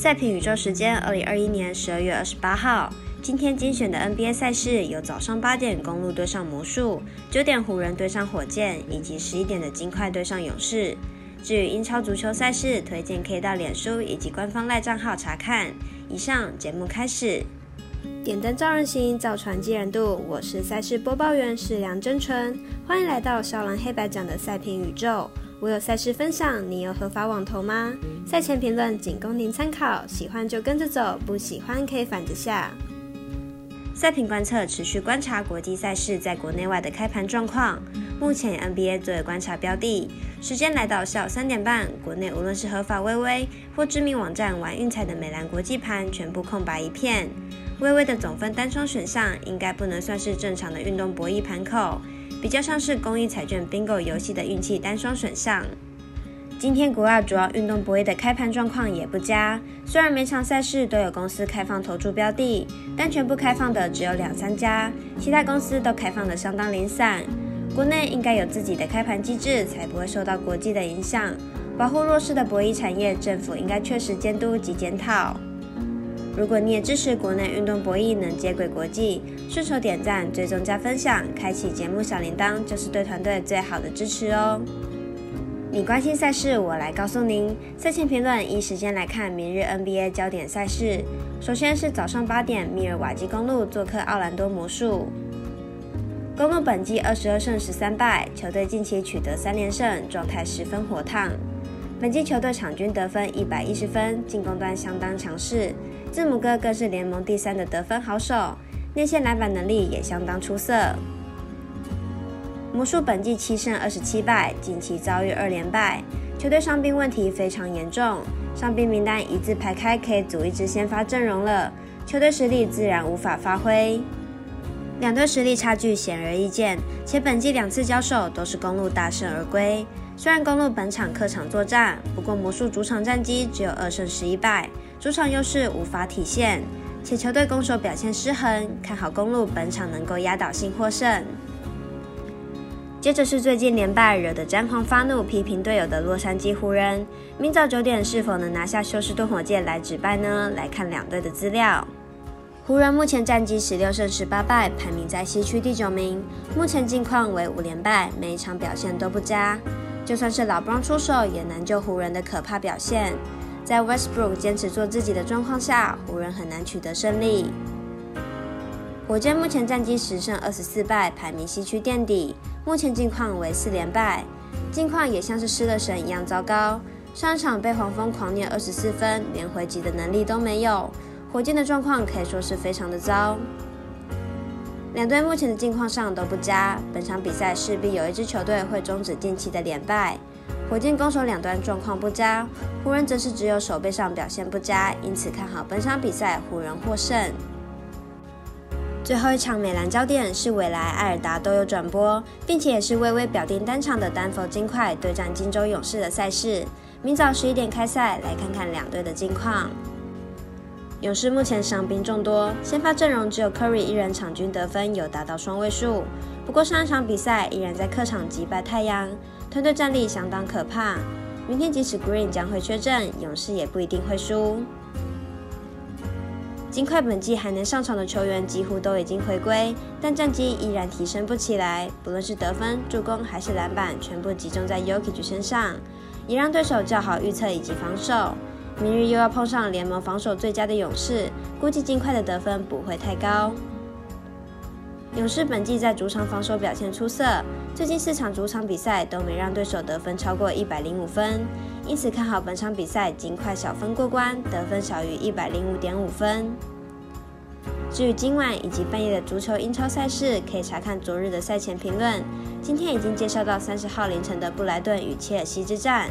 赛评宇宙时间，二零二一年十二月二十八号，今天精选的 NBA 赛事有早上八点公路对上魔术，九点湖人对上火箭，以及十一点的金块对上勇士。至于英超足球赛事，推荐可以到脸书以及官方赖账号查看。以上节目开始，点灯照人行，造船济人度。我是赛事播报员是梁真纯，欢迎来到少狼黑白奖的赛评宇宙。我有赛事分享，你有合法网投吗？赛前评论仅供您参考，喜欢就跟着走，不喜欢可以反着下。赛评观测持续观察国际赛事在国内外的开盘状况，目前 NBA 作为观察标的。时间来到下午三点半，国内无论是合法微微或知名网站玩运彩的美兰国际盘，全部空白一片。微微的总分单双选项应该不能算是正常的运动博弈盘口。比较像是公益彩券 bingo 游戏的运气单双选项。今天国外主要运动博弈的开盘状况也不佳，虽然每场赛事都有公司开放投注标的，但全部开放的只有两三家，其他公司都开放的相当零散。国内应该有自己的开盘机制，才不会受到国际的影响，保护弱势的博弈产业，政府应该确实监督及检讨。如果你也支持国内运动博弈能接轨国际，顺手点赞、追踪加分享，开启节目小铃铛，就是对团队最好的支持哦。你关心赛事，我来告诉您。赛前评论，依时间来看明日 NBA 焦点赛事。首先是早上八点，密尔瓦基公路做客奥兰多魔术。公路本季二十二胜十三败，球队近期取得三连胜，状态十分火烫。本季球队场均得分一百一十分，进攻端相当强势。字母哥更是联盟第三的得分好手，内线篮板能力也相当出色。魔术本季七胜二十七败，近期遭遇二连败，球队伤病问题非常严重，伤病名单一字排开，可以组一支先发阵容了，球队实力自然无法发挥。两队实力差距显而易见，且本季两次交手都是公路大胜而归。虽然公路本场客场作战，不过魔术主场战绩只有二胜十一败。主场优势无法体现，且球队攻守表现失衡，看好公路本场能够压倒性获胜。接着是最近连败惹得詹皇发怒批评队友的洛杉矶湖人，明早九点是否能拿下休斯顿火箭来止败呢？来看两队的资料。湖人目前战绩十六胜十八败，排名在西区第九名，目前近况为五连败，每一场表现都不佳。就算是老布朗出手，也难救湖人的可怕表现。在 Westbrook 坚持做自己的状况下，湖人很难取得胜利。火箭目前战绩十胜二十四败，排名西区垫底，目前近况为四连败，近况也像是失了神一样糟糕。上一场被黄蜂狂虐二十四分，连回击的能力都没有。火箭的状况可以说是非常的糟。两队目前的近况上都不佳，本场比赛势必有一支球队会终止近期的连败。火箭攻守两端状况不佳，湖人则是只有手背上表现不佳，因此看好本场比赛湖人获胜。最后一场美兰焦点是未来艾尔达都有转播，并且也是微微表定单场的丹佛金块对战金州勇士的赛事，明早十一点开赛，来看看两队的近况。勇士目前伤兵众多，先发阵容只有 Curry 一人场均得分有达到双位数，不过上一场比赛依然在客场击败太阳。团队战力相当可怕，明天即使 Green 将会缺阵，勇士也不一定会输。金块本季还能上场的球员几乎都已经回归，但战绩依然提升不起来，不论是得分、助攻还是篮板，全部集中在 Yokic 身上，也让对手较好预测以及防守。明日又要碰上联盟防守最佳的勇士，估计金块的得分不会太高。勇士本季在主场防守表现出色，最近四场主场比赛都没让对手得分超过一百零五分，因此看好本场比赛尽快小分过关，得分小于一百零五点五分。至于今晚以及半夜的足球英超赛事，可以查看昨日的赛前评论。今天已经介绍到三十号凌晨的布莱顿与切尔西之战。